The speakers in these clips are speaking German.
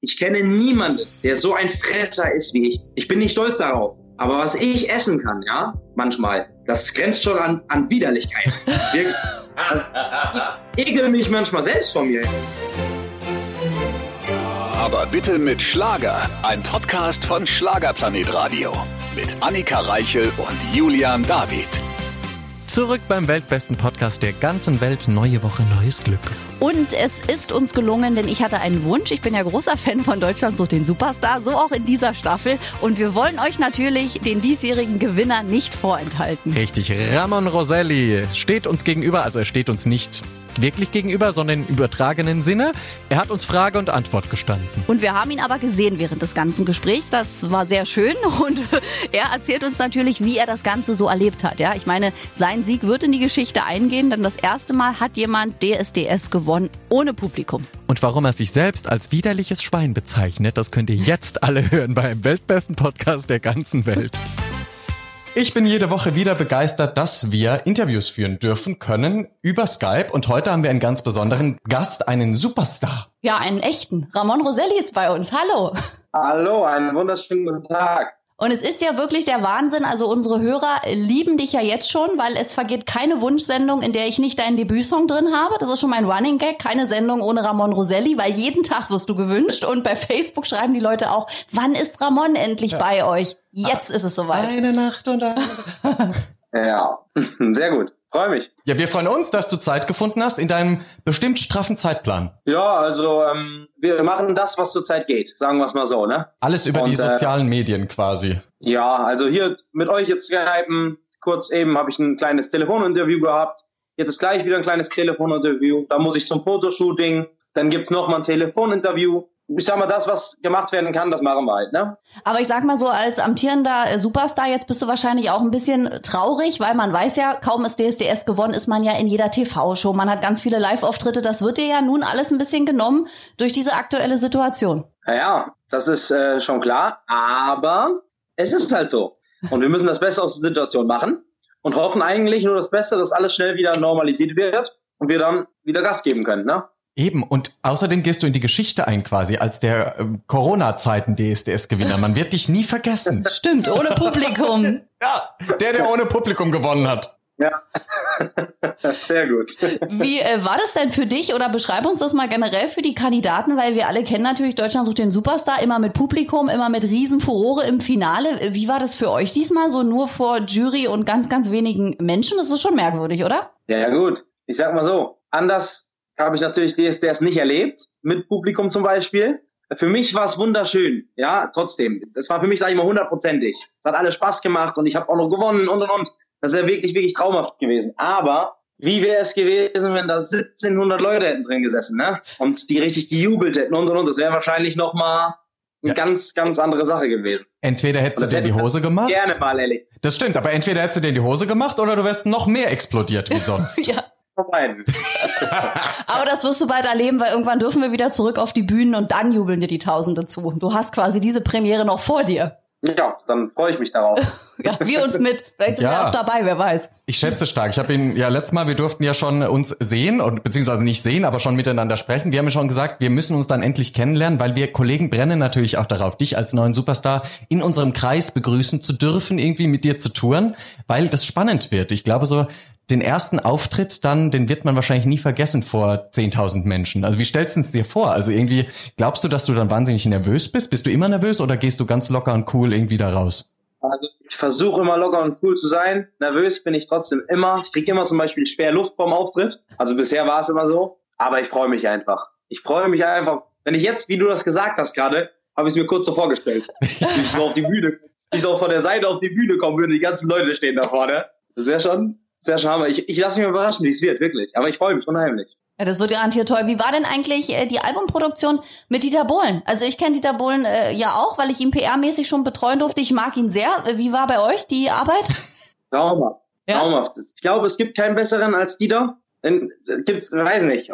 Ich kenne niemanden, der so ein Fresser ist wie ich. Ich bin nicht stolz darauf. Aber was ich essen kann, ja, manchmal, das grenzt schon an, an Widerlichkeit. Wirklich. ekel mich manchmal selbst von mir. Aber bitte mit Schlager. Ein Podcast von Schlagerplanet Radio. Mit Annika Reichel und Julian David. Zurück beim weltbesten Podcast der ganzen Welt. Neue Woche, neues Glück. Und es ist uns gelungen, denn ich hatte einen Wunsch. Ich bin ja großer Fan von Deutschland sucht den Superstar, so auch in dieser Staffel. Und wir wollen euch natürlich den diesjährigen Gewinner nicht vorenthalten. Richtig, Ramon Roselli steht uns gegenüber, also er steht uns nicht wirklich gegenüber, sondern im übertragenen Sinne. Er hat uns Frage und Antwort gestanden. Und wir haben ihn aber gesehen während des ganzen Gesprächs. Das war sehr schön und er erzählt uns natürlich, wie er das Ganze so erlebt hat. Ja, ich meine, sein Sieg wird in die Geschichte eingehen, denn das erste Mal hat jemand DSDS gewonnen ohne Publikum. Und warum er sich selbst als widerliches Schwein bezeichnet, das könnt ihr jetzt alle hören beim weltbesten Podcast der ganzen Welt. Ich bin jede Woche wieder begeistert, dass wir Interviews führen dürfen können über Skype. Und heute haben wir einen ganz besonderen Gast, einen Superstar. Ja, einen echten. Ramon Roselli ist bei uns. Hallo. Hallo, einen wunderschönen guten Tag. Und es ist ja wirklich der Wahnsinn. Also unsere Hörer lieben dich ja jetzt schon, weil es vergeht keine Wunschsendung, in der ich nicht deinen Debütsong drin habe. Das ist schon mein Running Gag. Keine Sendung ohne Ramon Roselli, weil jeden Tag wirst du gewünscht. Und bei Facebook schreiben die Leute auch, wann ist Ramon endlich ja. bei euch? Jetzt ist es soweit. Eine Nacht und eine. ja, sehr gut. Freue mich. Ja, wir freuen uns, dass du Zeit gefunden hast in deinem bestimmt straffen Zeitplan. Ja, also ähm, wir machen das, was zur Zeit geht, sagen wir es mal so, ne? Alles über Und, die äh, sozialen äh, Medien quasi. Ja, also hier mit euch jetzt skypen. Kurz eben habe ich ein kleines Telefoninterview gehabt. Jetzt ist gleich wieder ein kleines Telefoninterview. Da muss ich zum Fotoshooting. Dann gibt's noch mal ein Telefoninterview ich sag mal, das, was gemacht werden kann, das machen wir halt, ne? Aber ich sag mal so, als amtierender äh, Superstar, jetzt bist du wahrscheinlich auch ein bisschen traurig, weil man weiß ja, kaum ist DSDS gewonnen, ist man ja in jeder TV-Show. Man hat ganz viele Live-Auftritte. Das wird dir ja nun alles ein bisschen genommen durch diese aktuelle Situation. Ja, das ist äh, schon klar. Aber es ist halt so. Und wir müssen das Beste aus der Situation machen und hoffen eigentlich nur das Beste, dass alles schnell wieder normalisiert wird und wir dann wieder Gas geben können, ne? Eben, und außerdem gehst du in die Geschichte ein quasi als der äh, Corona-Zeiten DSDS-Gewinner. Man wird dich nie vergessen. Stimmt, ohne Publikum. ja, der, der ohne Publikum gewonnen hat. Ja, sehr gut. Wie äh, war das denn für dich oder beschreib uns das mal generell für die Kandidaten, weil wir alle kennen natürlich Deutschland sucht den Superstar, immer mit Publikum, immer mit Riesenfurore im Finale. Wie war das für euch diesmal so nur vor Jury und ganz, ganz wenigen Menschen? Das ist schon merkwürdig, oder? Ja, ja gut. Ich sag mal so, anders habe ich natürlich DSDS nicht erlebt, mit Publikum zum Beispiel. Für mich war es wunderschön, ja, trotzdem. Das war für mich, sage ich mal, hundertprozentig. Es hat alles Spaß gemacht und ich habe auch noch gewonnen und und und. Das ist ja wirklich, wirklich traumhaft gewesen. Aber wie wäre es gewesen, wenn da 1700 Leute hätten drin gesessen, ne? Und die richtig gejubelt hätten und und und. Das wäre wahrscheinlich noch mal eine ja. ganz, ganz andere Sache gewesen. Entweder hättest du dir die Hose gemacht. Gerne mal, ehrlich. Das stimmt, aber entweder hättest du dir die Hose gemacht oder du wärst noch mehr explodiert wie sonst. ja vorbei. Aber das wirst du bald erleben, weil irgendwann dürfen wir wieder zurück auf die Bühnen und dann jubeln dir die Tausende zu. Du hast quasi diese Premiere noch vor dir. Ja, dann freue ich mich darauf. ja, wir uns mit. Vielleicht sind ja. wir auch dabei, wer weiß. Ich schätze stark. Ich habe ihn ja letztes Mal, wir durften ja schon uns sehen und beziehungsweise nicht sehen, aber schon miteinander sprechen. Wir haben ja schon gesagt, wir müssen uns dann endlich kennenlernen, weil wir Kollegen brennen natürlich auch darauf, dich als neuen Superstar in unserem Kreis begrüßen zu dürfen, irgendwie mit dir zu touren, weil das spannend wird. Ich glaube so, den ersten Auftritt dann, den wird man wahrscheinlich nie vergessen vor 10.000 Menschen. Also wie stellst du es dir vor? Also irgendwie, glaubst du, dass du dann wahnsinnig nervös bist? Bist du immer nervös oder gehst du ganz locker und cool irgendwie da raus? Also ich versuche immer locker und cool zu sein. Nervös bin ich trotzdem immer. Ich kriege immer zum Beispiel schwer Luft beim Auftritt. Also bisher war es immer so. Aber ich freue mich einfach. Ich freue mich einfach. Wenn ich jetzt, wie du das gesagt hast gerade, habe ich es mir kurz so vorgestellt. ich so auf die Bühne, ich so von der Seite auf die Bühne kommen würde, die ganzen Leute stehen da vorne. Das wäre schon sehr schade. Ich, ich lasse mich überraschen, wie es wird, wirklich. Aber ich freue mich unheimlich. Ja, das wird garantiert toll. Wie war denn eigentlich äh, die Albumproduktion mit Dieter Bohlen? Also ich kenne Dieter Bohlen äh, ja auch, weil ich ihn PR-mäßig schon betreuen durfte. Ich mag ihn sehr. Wie war bei euch die Arbeit? Traumhaft. Ja? Traumhaft. Ich glaube, es gibt keinen besseren als Dieter. Gibt's, weiß nicht.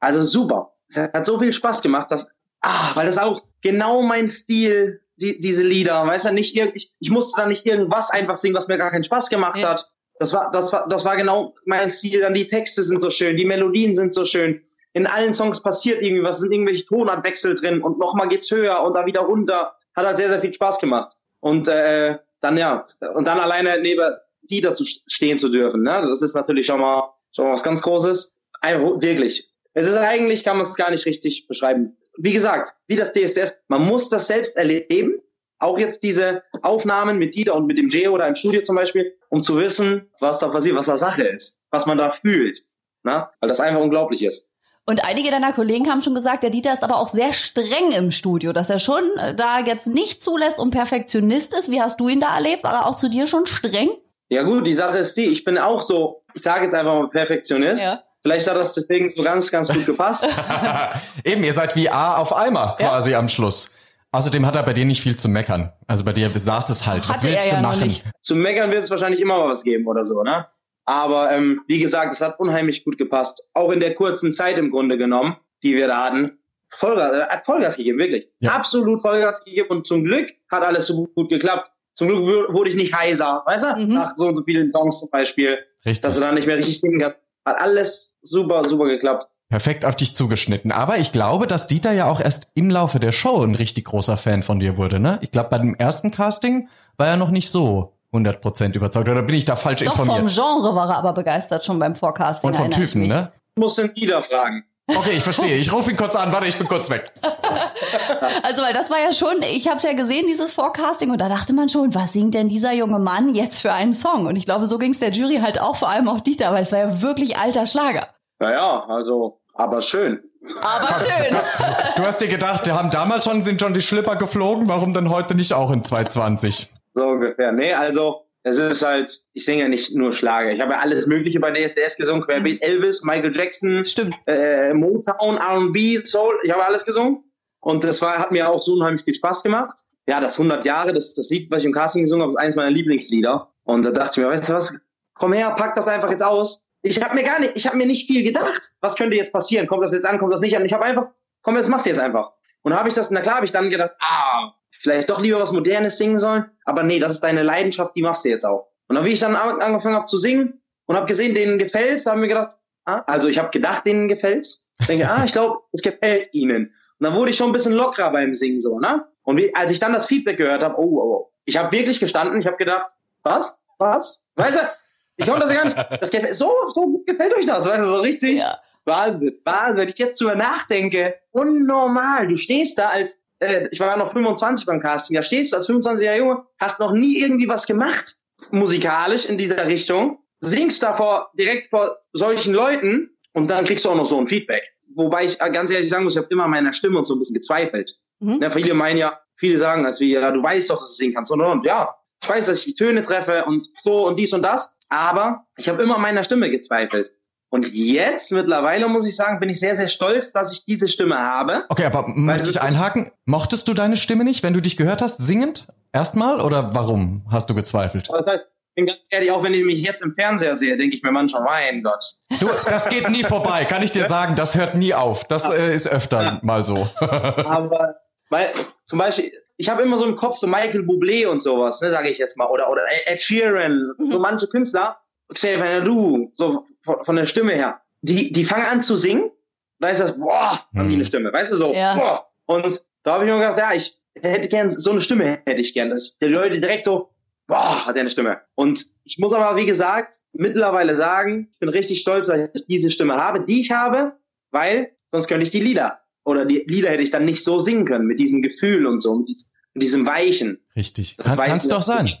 Also super. Es hat so viel Spaß gemacht, dass, ah, weil das auch genau mein Stil, die, diese Lieder, weißt du, nicht ich, ich musste da nicht irgendwas einfach singen, was mir gar keinen Spaß gemacht ja. hat, das war, das war, das war genau mein Stil. Dann die Texte sind so schön, die Melodien sind so schön. in allen Songs passiert irgendwie was, sind irgendwelche Tonartwechsel drin und nochmal geht's höher und da wieder runter. Hat halt sehr, sehr viel Spaß gemacht. Und äh, dann ja, und dann alleine neben Dieter zu stehen zu dürfen, ne? Das ist natürlich schon mal, schon mal was ganz Großes. Also, wirklich. Es ist eigentlich, kann man es gar nicht richtig beschreiben. Wie gesagt, wie das DSDS, man muss das selbst erleben. Auch jetzt diese Aufnahmen mit Dieter und mit dem Geo oder im Studio zum Beispiel, um zu wissen, was da passiert, was da Sache ist, was man da fühlt. Ne? Weil das einfach unglaublich ist. Und einige deiner Kollegen haben schon gesagt, der Dieter ist aber auch sehr streng im Studio, dass er schon äh, da jetzt nicht zulässt und Perfektionist ist. Wie hast du ihn da erlebt? War er auch zu dir schon streng? Ja gut, die Sache ist die, ich bin auch so, ich sage jetzt einfach mal Perfektionist. Ja. Vielleicht hat das deswegen so ganz, ganz gut gepasst. Eben, ihr seid wie A auf Eimer quasi ja. am Schluss. Außerdem hat er bei dir nicht viel zu meckern. Also bei dir saß es halt. Was willst du ja machen? Zu meckern wird es wahrscheinlich immer mal was geben oder so, ne? Aber ähm, wie gesagt, es hat unheimlich gut gepasst. Auch in der kurzen Zeit im Grunde genommen, die wir da hatten. Vollgas, äh, hat Vollgas gegeben, wirklich. Ja. Absolut Vollgas gegeben. Und zum Glück hat alles so gut, gut geklappt. Zum Glück wurde ich nicht heiser, weißt du? Mhm. Nach so und so vielen Songs zum Beispiel. Richtig. Dass du dann nicht mehr richtig singen kannst. Hat alles super, super geklappt. Perfekt auf dich zugeschnitten. Aber ich glaube, dass Dieter ja auch erst im Laufe der Show ein richtig großer Fan von dir wurde, ne? Ich glaube, bei dem ersten Casting war er noch nicht so 100% überzeugt. Oder bin ich da falsch Doch, informiert? vom Genre war er aber begeistert schon beim Forecasting. Und vom Typen, ne? Ich muss den wieder fragen. Okay, ich verstehe. Ich rufe ihn kurz an. Warte, ich bin kurz weg. Also, weil das war ja schon, ich habe es ja gesehen, dieses Forecasting, und da dachte man schon, was singt denn dieser junge Mann jetzt für einen Song? Und ich glaube, so ging es der Jury halt auch, vor allem auch Dieter, weil es war ja wirklich alter Schlager. Naja, also, aber schön. Aber schön. Du hast dir gedacht, die haben damals schon, sind schon die Schlipper geflogen, warum denn heute nicht auch in 220? So ungefähr. Nee, also es ist halt, ich singe ja nicht nur Schlager. Ich habe ja alles Mögliche bei DSDS gesungen, querbeet Elvis, Michael Jackson, Stimmt. Äh, Motown, R&B, Soul, ich habe alles gesungen. Und das war, hat mir auch so unheimlich viel Spaß gemacht. Ja, das 100 Jahre, das, das Lied, was ich im Casting gesungen habe, ist eines meiner Lieblingslieder. Und da dachte ich mir, weißt du was, komm her, pack das einfach jetzt aus. Ich habe mir gar nicht, ich habe mir nicht viel gedacht. Was könnte jetzt passieren? Kommt das jetzt an, kommt das nicht an? Ich habe einfach, komm, jetzt machst du jetzt einfach. Und habe ich das, na klar, habe ich dann gedacht, ah, vielleicht doch lieber was Modernes singen sollen. Aber nee, das ist deine Leidenschaft, die machst du jetzt auch. Und dann, wie ich dann angefangen habe zu singen und habe gesehen, denen gefällt's, haben wir gedacht, ah, also ich habe gedacht, denen gefällt's. Ich denke, ah, ich glaube, es gefällt ihnen. Und dann wurde ich schon ein bisschen lockerer beim Singen so, ne? Und wie, als ich dann das Feedback gehört habe, oh, oh, oh, ich habe wirklich gestanden, ich habe gedacht, was, was, weißt du, ich konnte das ja gar nicht. Das gefällt, so, so gefällt euch das, weißt du, so richtig. Ja. Wahnsinn, Wahnsinn. Wenn ich jetzt drüber nachdenke, unnormal. Du stehst da als äh, ich war ja noch 25 beim Casting, da stehst du als 25-jähriger Junge, hast noch nie irgendwie was gemacht, musikalisch in dieser Richtung, singst davor direkt vor solchen Leuten und dann kriegst du auch noch so ein Feedback. Wobei ich ganz ehrlich sagen muss, ich habe immer meiner Stimme und so ein bisschen gezweifelt. Mhm. Ja, viele meinen ja, viele sagen, als wir, ja, du weißt doch, dass du singen kannst. Und, und ja, ich weiß, dass ich die Töne treffe und so und dies und das. Aber ich habe immer meiner Stimme gezweifelt. Und jetzt mittlerweile muss ich sagen, bin ich sehr, sehr stolz, dass ich diese Stimme habe. Okay, aber möchte ich einhaken? Mochtest du deine Stimme nicht, wenn du dich gehört hast, singend? Erstmal oder warum hast du gezweifelt? Ich bin ganz ehrlich, auch wenn ich mich jetzt im Fernseher sehe, denke ich mir manchmal, mein Gott. Du, das geht nie vorbei, kann ich dir sagen. Das hört nie auf. Das äh, ist öfter ja. mal so. aber, weil, zum Beispiel, ich habe immer so im Kopf so Michael Bublé und sowas, ne, sage ich jetzt mal, oder, oder Ed Sheeran, so manche Künstler Xavier Du, so von, von, der Stimme her, die, die fangen an zu singen, da ist das, boah, haben die eine hm. Stimme, weißt du, so, ja. boah. Und da habe ich mir gedacht, ja, ich hätte gern, so eine Stimme hätte ich gern, dass die Leute direkt so, boah, hat er eine Stimme. Und ich muss aber, wie gesagt, mittlerweile sagen, ich bin richtig stolz, dass ich diese Stimme habe, die ich habe, weil sonst könnte ich die Lieder oder die Lieder hätte ich dann nicht so singen können, mit diesem Gefühl und so, mit diesem Weichen. Richtig. Kann, kann's doch sein.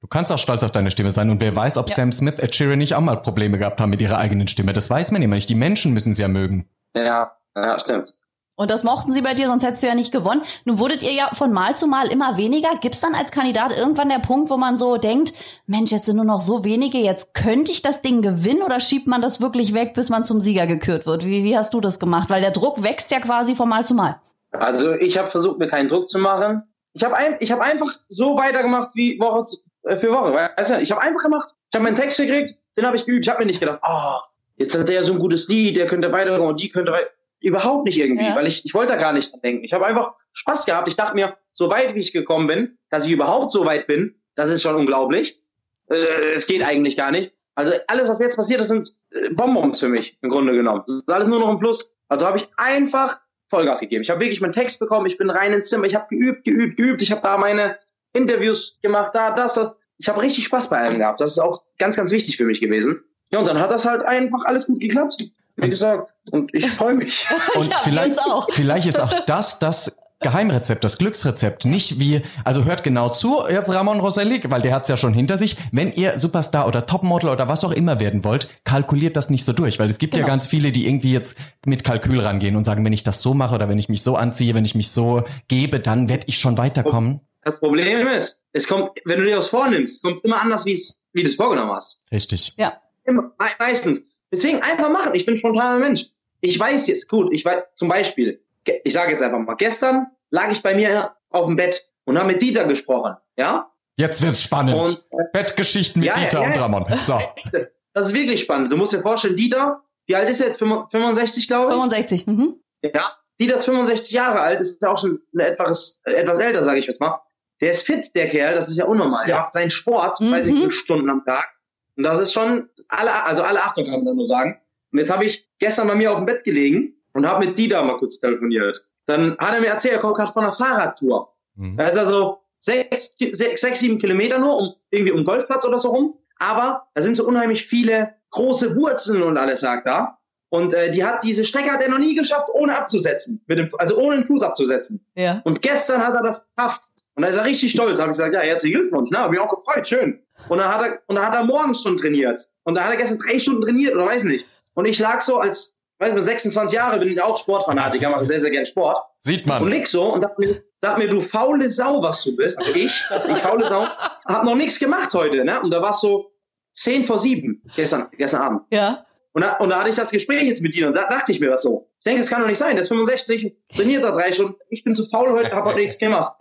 Du kannst auch stolz auf deine Stimme sein und wer weiß, ob ja. Sam Smith, Ed Sheeran nicht auch mal Probleme gehabt haben mit ihrer eigenen Stimme. Das weiß man immer nicht. Die Menschen müssen sie ja mögen. Ja, ja, stimmt. Und das mochten sie bei dir, sonst hättest du ja nicht gewonnen. Nun wurdet ihr ja von Mal zu Mal immer weniger. Gibt's dann als Kandidat irgendwann der Punkt, wo man so denkt, Mensch, jetzt sind nur noch so wenige, jetzt könnte ich das Ding gewinnen oder schiebt man das wirklich weg, bis man zum Sieger gekürt wird? Wie, wie hast du das gemacht? Weil der Druck wächst ja quasi von Mal zu Mal. Also ich habe versucht, mir keinen Druck zu machen. Ich habe ein, ich hab einfach so weitergemacht wie Woche äh, für Woche. Weißt du, ich habe einfach gemacht. Ich habe meinen Text gekriegt, den habe ich geübt. Ich habe mir nicht gedacht, oh, jetzt hat der so ein gutes Lied, der könnte weiter und die könnte weiter. Überhaupt nicht irgendwie, ja. weil ich, ich wollte da gar nicht dran denken. Ich habe einfach Spaß gehabt. Ich dachte mir, so weit wie ich gekommen bin, dass ich überhaupt so weit bin, das ist schon unglaublich. Äh, es geht eigentlich gar nicht. Also alles, was jetzt passiert, das sind äh, Bonbons für mich im Grunde genommen. Das ist alles nur noch ein Plus. Also habe ich einfach Vollgas gegeben. Ich habe wirklich meinen Text bekommen, ich bin rein ins Zimmer, ich habe geübt, geübt, geübt. Ich habe da meine Interviews gemacht, da, das, das. Ich habe richtig Spaß bei allem gehabt. Das ist auch ganz, ganz wichtig für mich gewesen. Ja, und dann hat das halt einfach alles gut geklappt. Wie gesagt, und ich freue mich. Und Ja, vielleicht, vielleicht ist auch das das Geheimrezept, das Glücksrezept. Nicht wie, also hört genau zu, jetzt Ramon Roselli, weil der hat's ja schon hinter sich. Wenn ihr Superstar oder Topmodel oder was auch immer werden wollt, kalkuliert das nicht so durch, weil es gibt ja Genau. ganz viele, die irgendwie jetzt mit Kalkül rangehen und sagen, wenn ich das so mache oder wenn ich mich so anziehe, wenn ich mich so gebe, dann werde ich schon weiterkommen. Das Problem ist, es kommt, wenn du dir was vornimmst, kommt es immer anders, wie es, wie du es vorgenommen hast. Richtig. Ja. Immer, me meistens. Deswegen einfach machen. Ich bin ein spontaner Mensch. Ich weiß jetzt, gut, ich weiß, zum Beispiel, ich sage jetzt einfach mal, gestern lag ich bei mir auf dem Bett und habe mit Dieter gesprochen, ja? Jetzt wird's spannend. Und, äh, Bettgeschichten mit ja, ja, Dieter ja. und Ramon. So. Das ist wirklich spannend. Du musst dir vorstellen, Dieter, wie alt ist er jetzt? 65, glaube ich? 65. Mhm. Ja. Dieter ist 65 Jahre alt, ist auch schon etwas, etwas älter, sage ich jetzt mal. Der ist fit, der Kerl, das ist ja unnormal. Ja. Er macht seinen Sport, Mhm. weiß ich, wie viele Stunden am Tag. Und das ist schon, alle, also alle Achtung kann man da nur sagen. Und jetzt habe ich gestern bei mir auf dem Bett gelegen und habe mit Dieter mal kurz telefoniert. Dann hat er mir erzählt, er kommt gerade von einer Fahrradtour. Mhm. Da ist also sechs, sechs, sechs, sieben Kilometer nur, um, irgendwie um Golfplatz oder so rum. Aber da sind so unheimlich viele große Wurzeln und alles, sagt er. Und äh, die hat diese Strecke hat er noch nie geschafft, ohne abzusetzen. Mit dem, also ohne den Fuß abzusetzen. Ja. Und gestern hat er das geschafft. Und da ist er richtig stolz. Da habe ich gesagt, ja, herzlichen Glückwunsch. Na, hab mich auch gefreut, schön. Und dann hat er, und dann hat er morgens schon trainiert. Und da hat er gestern drei Stunden trainiert oder weiß nicht. Und ich lag so als, weiß nicht, 26 Jahre bin ich auch Sportfanatiker, mache sehr, sehr gern Sport. Sieht Und man. lig so und dachte mir, sag mir, du faule Sau, was du bist. Also ich, ich faule Sau, hab noch nichts gemacht heute, ne? Und da war es so 10 vor 7 gestern, gestern Abend. Ja. Und da, und da hatte ich das Gespräch jetzt mit ihm und da dachte ich mir was so. Ich denke, es kann doch nicht sein. Der ist 65, trainiert da drei Stunden. Ich bin zu faul heute, habe heute nichts gemacht.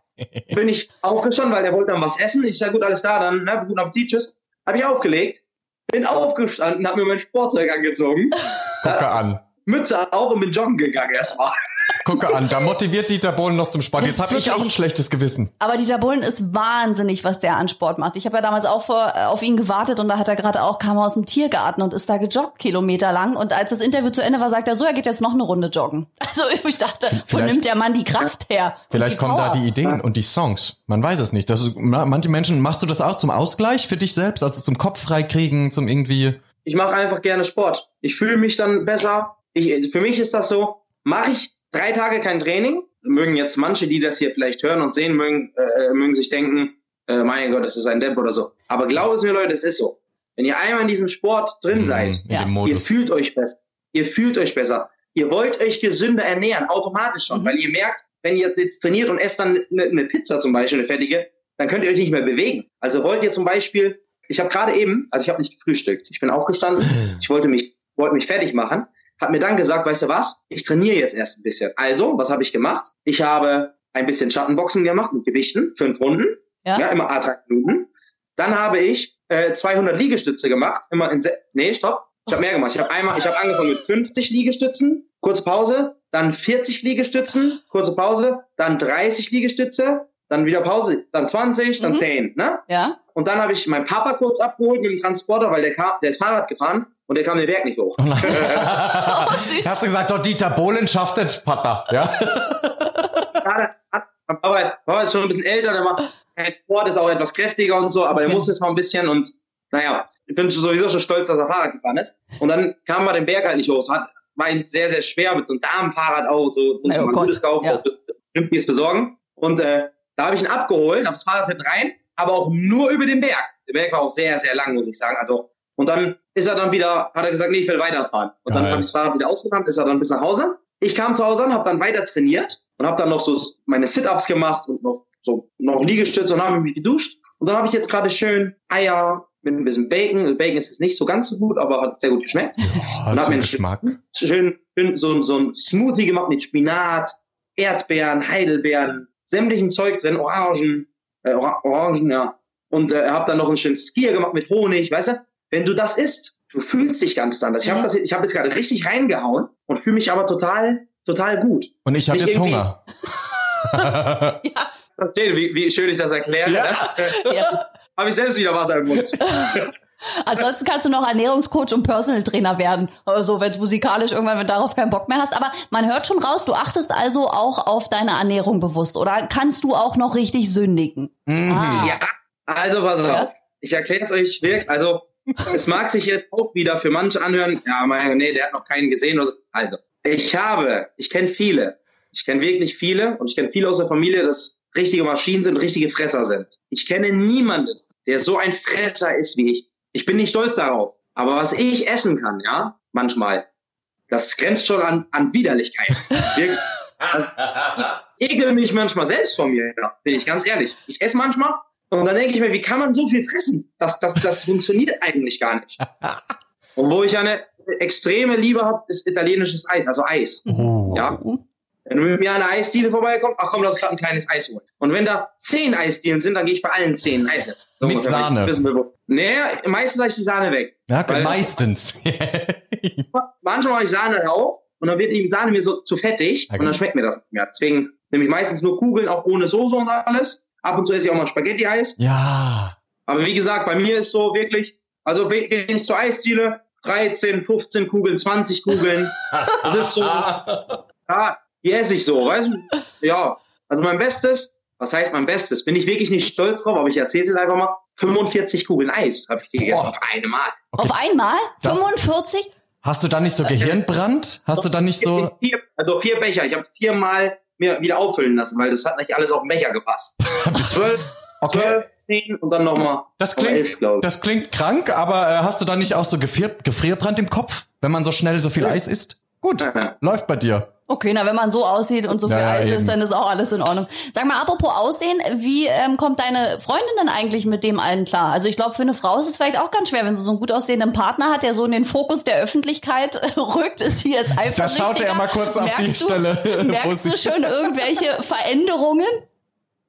Bin ich aufgestanden, weil der wollte dann was essen. Ich sage, gut, alles klar, dann, ne, guten Appetit, tschüss. Habe ich aufgelegt, bin aufgestanden, habe mir mein Sportzeug angezogen, Gucke an. Mütze auf und bin joggen gegangen erstmal. Gucke an. Da motiviert Dieter Bohlen noch zum Sport. Das Jetzt habe ich auch ein schlechtes Gewissen. Aber Dieter Bohlen ist wahnsinnig, was der an Sport macht. Ich habe ja damals auch vor, äh, auf ihn gewartet und da hat er gerade auch, kam aus dem Tiergarten und ist da gejoggt, Kilometer lang. Und als das Interview zu Ende war, sagt er so, er geht jetzt noch eine Runde joggen. Also ich dachte, wo Vielleicht- nimmt der Mann die Kraft her? Vielleicht kommen da Power? die Ideen und die Songs. Man weiß es nicht. Das ist, ma- manche Menschen, machst du das auch zum Ausgleich für dich selbst? Also zum Kopf freikriegen, zum irgendwie. ich mache einfach gerne Sport. Ich fühle mich dann besser. Ich, für mich ist das so, mache ich drei Tage kein Training, mögen jetzt manche, die das hier vielleicht hören und sehen, mögen, äh, mögen sich denken, äh, mein Gott, das ist ein Depp oder so. Aber glaubt es mir, Leute, es ist so. Wenn ihr einmal in diesem Sport drin seid, in Ja. ihr fühlt euch besser. Ihr fühlt euch besser. Ihr wollt euch gesünder ernähren, automatisch schon, Mhm. weil ihr merkt, wenn ihr jetzt trainiert und esst dann eine, eine Pizza zum Beispiel, eine fertige, dann könnt ihr euch nicht mehr bewegen. Also wollt ihr zum Beispiel, ich habe gerade eben, also ich habe nicht gefrühstückt, ich bin aufgestanden, ich wollte mich, wollte mich fertig machen, habe mir dann gesagt, weißt du was, ich trainiere jetzt erst ein bisschen. Also, was habe ich gemacht? Ich habe ein bisschen Schattenboxen gemacht mit Gewichten, fünf Runden, Ja. ja, immer A3 Minuten. Dann habe ich äh, 200 Liegestütze gemacht, immer in, se nee, stopp, ich habe mehr gemacht. Ich habe einmal, ich habe angefangen mit 50 Liegestützen, kurze Pause, dann 40 Liegestützen, kurze Pause, dann 30 Liegestütze, dann wieder Pause, dann 20, dann Mhm. 10, ne? Ja? Und dann habe ich meinen Papa kurz abgeholt mit dem Transporter, weil der kam, der ist Fahrrad gefahren und der kam den Berg nicht hoch. Oh nein. Oh, süß. Hast du gesagt, doch Dieter Bohlen schafft das, Pata. Ja? Mein Papa, ist schon ein bisschen älter, der macht keinen Sport, ist auch etwas kräftiger und so, aber der Okay. muss jetzt mal ein bisschen und naja, ich bin sowieso schon stolz, dass er Fahrrad gefahren ist. Und dann kam man den Berg halt nicht hoch. Es hat, war ihm sehr, sehr schwer mit so einem Damenfahrrad auch, so muss ich Oh mal ein gutes kaufen, ja. besorgen. Und äh, da habe ich ihn abgeholt, habe das Fahrrad hinten rein, aber auch nur über den Berg. Der Berg war auch sehr, sehr lang, muss ich sagen. Also und dann ist er dann wieder, hat er gesagt, nee, ich will weiterfahren. Und dann Geil. habe ich das Fahrrad wieder ausgerannt, ist er dann bis nach Hause. Ich kam zu Hause an, habe dann weiter trainiert und habe dann noch so meine Sit-ups gemacht und noch so noch Liegestütze und habe mich geduscht. Und dann habe ich jetzt gerade schön Eier mit ein bisschen Bacon. Bacon ist jetzt nicht so ganz so gut, aber hat sehr gut geschmeckt. Oh, Und hab so mir Geschmack. Schön, schön so, so ein Smoothie gemacht mit Spinat, Erdbeeren, Heidelbeeren, sämtlichen Zeug drin, Orangen, äh, Ora- Orangen, ja. Und äh, habe dann noch einen schönen Skier gemacht mit Honig, weißt du? Wenn du das isst, du fühlst dich ganz anders. Ich habe Mhm. das, ich habe jetzt gerade richtig reingehauen und fühle mich aber total, total gut. Und ich habe jetzt irgendwie- Hunger. Verstehe, wie, wie schön ich das erkläre. Ja. Ne? Ja. habe ich selbst wieder Wasser im Mund. Ansonsten kannst du noch Ernährungscoach und Personal Trainer werden. Also wenn es musikalisch irgendwann wenn du darauf keinen Bock mehr hast. Aber man hört schon raus, du achtest also auch auf deine Ernährung bewusst. Oder kannst du auch noch richtig sündigen? Ah. Ja, also pass auf. Ja? Ich erkläre es euch wirklich. Also es mag sich jetzt auch wieder für manche anhören, ja, mein, nee, der hat noch keinen gesehen. Also, ich habe, ich kenne viele. Ich kenne wirklich viele und ich kenne viele aus der Familie, dass richtige Maschinen sind, richtige Fresser sind. Ich kenne niemanden, der so ein Fresser ist wie ich. Ich bin nicht stolz darauf. Aber was ich essen kann, ja, manchmal, das grenzt schon an, an Widerlichkeit. ich ekel mich manchmal selbst von mir, ja, bin ich ganz ehrlich. Ich esse manchmal und dann denke ich mir, wie kann man so viel fressen? Das, das, das funktioniert eigentlich gar nicht. Und wo ich eine extreme Liebe habe, ist italienisches Eis, also Eis. Oh. Ja. Wenn mit mir an einer Eisdiele vorbeikommst, ach komm, lass gerade ein kleines Eis holen. Und wenn da zehn Eisdielen sind, dann gehe ich bei allen zehn Eis essen. So mit Sahne. Nee, meistens lasse ich die Sahne weg. Ja, okay, meistens. manchmal mache ich Sahne drauf und dann wird die Sahne mir so zu fettig okay. und dann schmeckt mir das nicht mehr. Deswegen nehme ich meistens nur Kugeln, auch ohne Soße und alles. Ab und zu esse ich auch mal Spaghetti-Eis. Ja. Aber wie gesagt, bei mir ist so wirklich, also gehe ich zur Eisdiele, 13, 15 Kugeln, 20 Kugeln. Das ist so, ja, die esse ich so, weißt du? Ja, also mein Bestes, was heißt mein Bestes? Bin ich wirklich nicht stolz drauf, aber ich erzähle es jetzt einfach mal. 45 Kugeln Eis habe ich gegessen Boah. auf einmal. Okay. Auf einmal? Das 45? Hast du dann nicht so Gehirnbrand? Hast du dann nicht so... Vier, also vier Becher. Ich habe viermal mir wieder auffüllen lassen, weil das hat nicht alles auf den Becher gepasst. zwölf, okay. zwölf, zehn und dann nochmal. Das klingt, elf, das klingt krank, aber äh, hast du da nicht auch so Gefrier Gefrierbrand im Kopf, wenn man so schnell so viel ja. Eis isst? Gut, läuft bei dir. Okay, na, wenn man so aussieht und so viel ja, Eis isst, dann ist auch alles in Ordnung. Sag mal, apropos Aussehen, wie ähm, kommt deine Freundin denn eigentlich mit dem allen klar? Also ich glaube, für eine Frau ist es vielleicht auch ganz schwer, wenn sie so einen gut aussehenden Partner hat, der so in den Fokus der Öffentlichkeit rückt, ist sie jetzt einfach. Da schaut er mal kurz merkst auf die du, Stelle. Merkst du schon irgendwelche Veränderungen?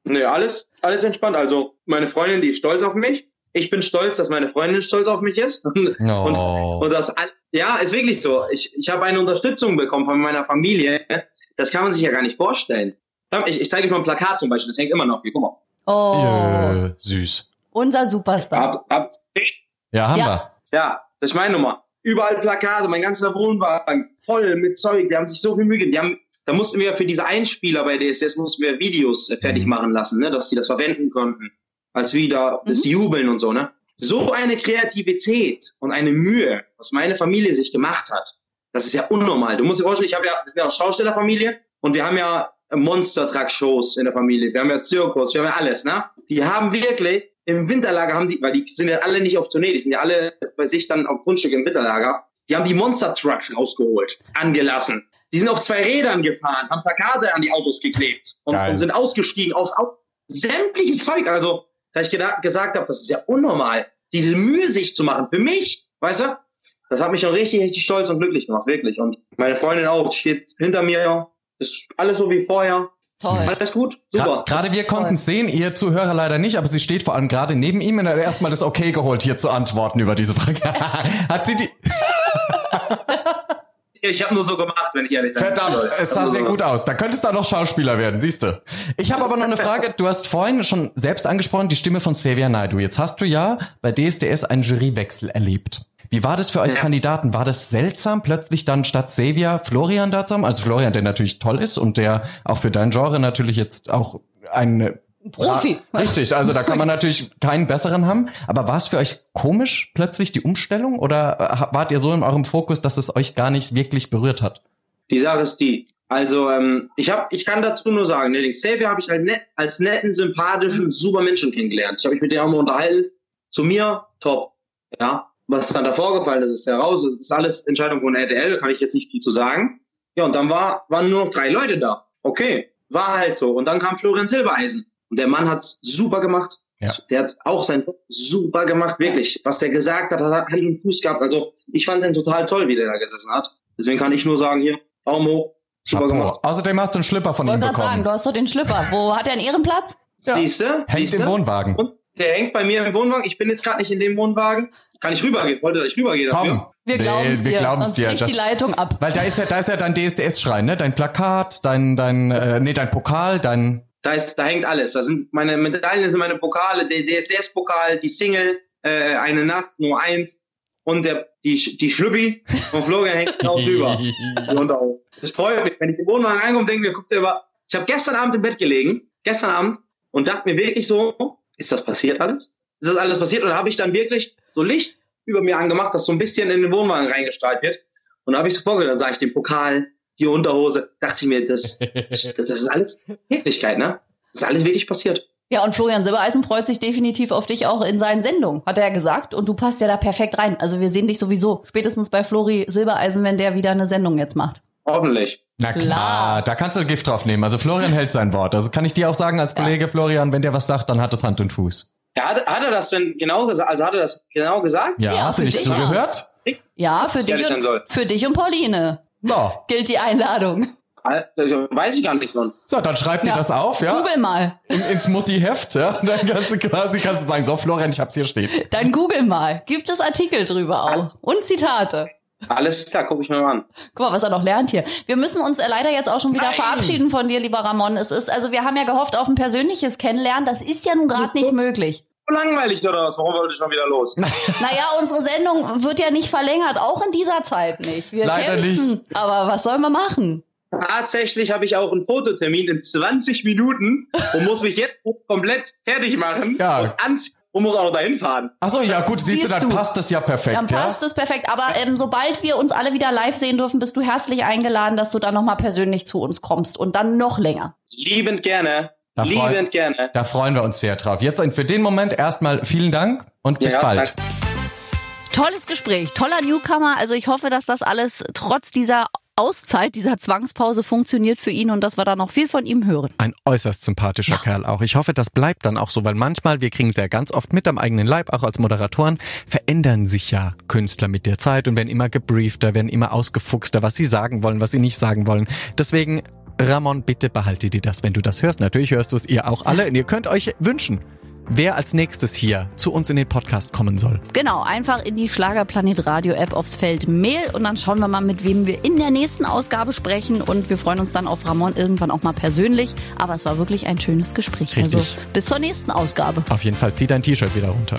Nee, alles, alles entspannt. Also meine Freundin, die ist stolz auf mich. Ich bin stolz, dass meine Freundin stolz auf mich ist. Oh. Und, und das ja, ist wirklich so. Ich, ich habe eine Unterstützung bekommen von meiner Familie. Das kann man sich ja gar nicht vorstellen. Ich, ich zeige euch mal ein Plakat zum Beispiel, das hängt immer noch hier, guck mal. Oh. Yeah, süß. Unser Superstar. Ab, ab, ja, haben ja. wir. Ja, das ist meine Nummer. Überall Plakate, mein ganzer Wohnwagen voll mit Zeug. Die haben sich so viel Mühe gegeben. Die haben, da mussten wir für diese Einspieler bei DSS mussten wir Videos äh, fertig mhm. machen lassen, ne, dass sie das verwenden konnten. Als wieder mhm. das Jubeln und so, ne? So eine Kreativität und eine Mühe, was meine Familie sich gemacht hat, das ist ja unnormal. Du musst dir vorstellen, ich habe ja, wir sind ja auch Schaustellerfamilie und wir haben ja Monster-Truck-Shows in der Familie. Wir haben ja Zirkus, wir haben ja alles, ne? Die haben wirklich im Winterlager haben die, weil die sind ja alle nicht auf Tournee, die sind ja alle bei sich dann auf Grundstück im Winterlager. Die haben die Monster-Trucks rausgeholt, angelassen. Die sind auf zwei Rädern gefahren, haben Plakate an die Autos geklebt und, und sind ausgestiegen aufs Auto. Sämtliches Zeug, also da ich gesagt habe, das ist ja unnormal, diese Mühe sich zu machen. Für mich, weißt du, das hat mich schon richtig, richtig stolz und glücklich gemacht, wirklich. Und meine Freundin auch, steht hinter mir, ist alles so wie vorher. Toll. Alles gut? Super. Gerade wir konnten es sehen, ihr Zuhörer leider nicht, aber sie steht vor allem gerade neben ihm und hat erstmal das Okay geholt, hier zu antworten über diese Frage. hat sie die... Ich habe nur so gemacht, wenn ich ehrlich bin. Verdammt, es sah sehr gut aus. Da könntest du auch noch Schauspieler werden, siehst du. Ich habe aber noch eine Frage. Du hast vorhin schon selbst angesprochen, die Stimme von Xavier Naidu. Jetzt hast du ja bei DSDS einen Jurywechsel erlebt. Wie war das für euch ja. Kandidaten? War das seltsam, plötzlich dann statt Xavier Florian da zu haben? Also Florian, der natürlich toll ist und der auch für dein Genre natürlich jetzt auch ein Profi. Richtig, also da kann man natürlich keinen besseren haben. Aber war es für euch komisch plötzlich die Umstellung oder äh, wart ihr so in eurem Fokus, dass es euch gar nicht wirklich berührt hat? Die Sache ist die. Also ähm, ich habe, ich kann dazu nur sagen, ne, den Xavier habe ich halt net, als netten, sympathischen, super Menschen kennengelernt. Ich habe mich mit dem auch mal unterhalten. Zu mir top. Ja, was dann davor gefallen ist, ist ja raus. Das ist alles Entscheidung von RTL, kann ich jetzt nicht viel zu sagen. Ja, und dann war, waren nur noch drei Leute da. Okay, war halt so. Und dann kam Florian Silbereisen. Und der Mann hat super gemacht. Ja. Der hat auch sein super gemacht, wirklich. Was der gesagt hat, hat Hand und Fuß gehabt. Also ich fand den total toll, wie der da gesessen hat. Deswegen kann ich nur sagen, hier, Daumen hoch, super Chapeau. gemacht. Außerdem hast du einen Schlipper von ihm bekommen. Ich sagen, du hast doch den Schlipper. Wo hat er einen Ehrenplatz? Ja. Siehste? Hängt im Wohnwagen. Und der hängt bei mir im Wohnwagen. Ich bin jetzt gerade nicht in dem Wohnwagen. Kann ich rübergehen? Wollte ich rübergehen dafür? Komm. Wir glauben es nee, dir. Glauben's dir. Das, die Leitung ab. Weil da ist ja, da ist ja dein DSDS-Schrein, ne? Dein Plakat, dein, dein, äh, nee, dein Pokal, dein da, ist, da hängt alles. Da sind meine Medaillen, sind meine Pokale, der DSDS-Pokal, die Single, äh, eine Nacht nur eins und der, die, die Schlüppi von Florian hängt drauf drüber. Die Unterhose. Das freut mich. Wenn ich im Wohnwagen reinkomme, denke ich mir, guck dir über. Ich habe gestern Abend im Bett gelegen, gestern Abend, und dachte mir wirklich so, ist das passiert alles? Ist das alles passiert? Und habe ich dann wirklich so Licht über mir angemacht, das so ein bisschen in den Wohnwagen reingestrahlt wird. Und da habe ich so vorgestellt, dann sah ich den Pokal, die Unterhose, dachte ich mir, das, das ist alles Wirklichkeit, ne? Das ist alles wirklich passiert. Ja, und Florian Silbereisen freut sich definitiv auf dich auch in seinen Sendungen, hat er ja gesagt. Und du passt ja da perfekt rein. Also wir sehen dich sowieso spätestens bei Flori Silbereisen, wenn der wieder eine Sendung jetzt macht. Hoffentlich. Na klar, Klar. da kannst du Gift drauf nehmen. Also Florian hält sein Wort. Also kann ich dir auch sagen als Kollege Florian, wenn der was sagt, dann hat es Hand und Fuß. Ja, hat, hat er das denn genau gesagt? Also hat er das genau gesagt? Ja, Ja, hast du für nicht dich, zugehört? Ja, für dich, und, soll. für dich und Pauline So. gilt die Einladung. Also, weiß ich gar nicht, Mann. So, dann schreib dir Ja. das auf, ja? Google mal. In, ins Mutti-Heft, ja? Dann kannst du quasi kannst du sagen, so Florian, ich hab's hier stehen. Dann google mal. Gibt es Artikel drüber auch. Und Zitate. Alles klar, guck ich mir mal an. Guck mal, was er noch lernt hier. Wir müssen uns äh, leider jetzt auch schon wieder Nein. verabschieden von dir, lieber Ramon. Es ist, also wir haben ja gehofft auf ein persönliches Kennenlernen. Das ist ja nun gerade nicht möglich. Langweilig oder was? Warum wollte ich schon wieder los? Naja, unsere Sendung wird ja nicht verlängert, auch in dieser Zeit nicht. Wir Leider kämpfen. nicht. Aber was sollen wir machen? Tatsächlich habe ich auch einen Fototermin in 20 Minuten und muss mich jetzt komplett fertig machen Ja. und anziehen und muss auch noch dahin fahren. Ach so, ja gut, siehst, du, Siehst dann du. passt das ja perfekt, Dann passt es perfekt. Aber ähm, sobald wir uns alle wieder live sehen dürfen, bist du herzlich eingeladen, dass du dann nochmal persönlich zu uns kommst und dann noch länger. Liebend gerne. Da liebend gerne. ja? Da freuen wir uns sehr drauf. Jetzt für den Moment erstmal vielen Dank und bis Ja, bald. danke. Tolles Gespräch, toller Newcomer. Also ich hoffe, dass das alles trotz dieser Auszeit, dieser Zwangspause funktioniert für ihn und dass wir da noch viel von ihm hören. Ein äußerst sympathischer Kerl auch. Ich hoffe, das bleibt dann auch so, weil manchmal, wir kriegen es ja ganz oft mit am eigenen Leib, auch als Moderatoren, verändern sich ja Künstler mit der Zeit und werden immer gebriefter, werden immer ausgefuchster, was sie sagen wollen, was sie nicht sagen wollen. Deswegen, Ramon, bitte behalte dir das, wenn du das hörst. Natürlich hörst du es ihr auch alle und ihr könnt euch wünschen, wer als nächstes hier zu uns in den Podcast kommen soll. Genau, einfach in die Schlagerplanet Radio App aufs Feld Mail und dann schauen wir mal, mit wem wir in der nächsten Ausgabe sprechen und wir freuen uns dann auf Ramon irgendwann auch mal persönlich. Aber es war wirklich ein schönes Gespräch. Richtig. Also bis zur nächsten Ausgabe. Auf jeden Fall, zieh dein T-Shirt wieder runter.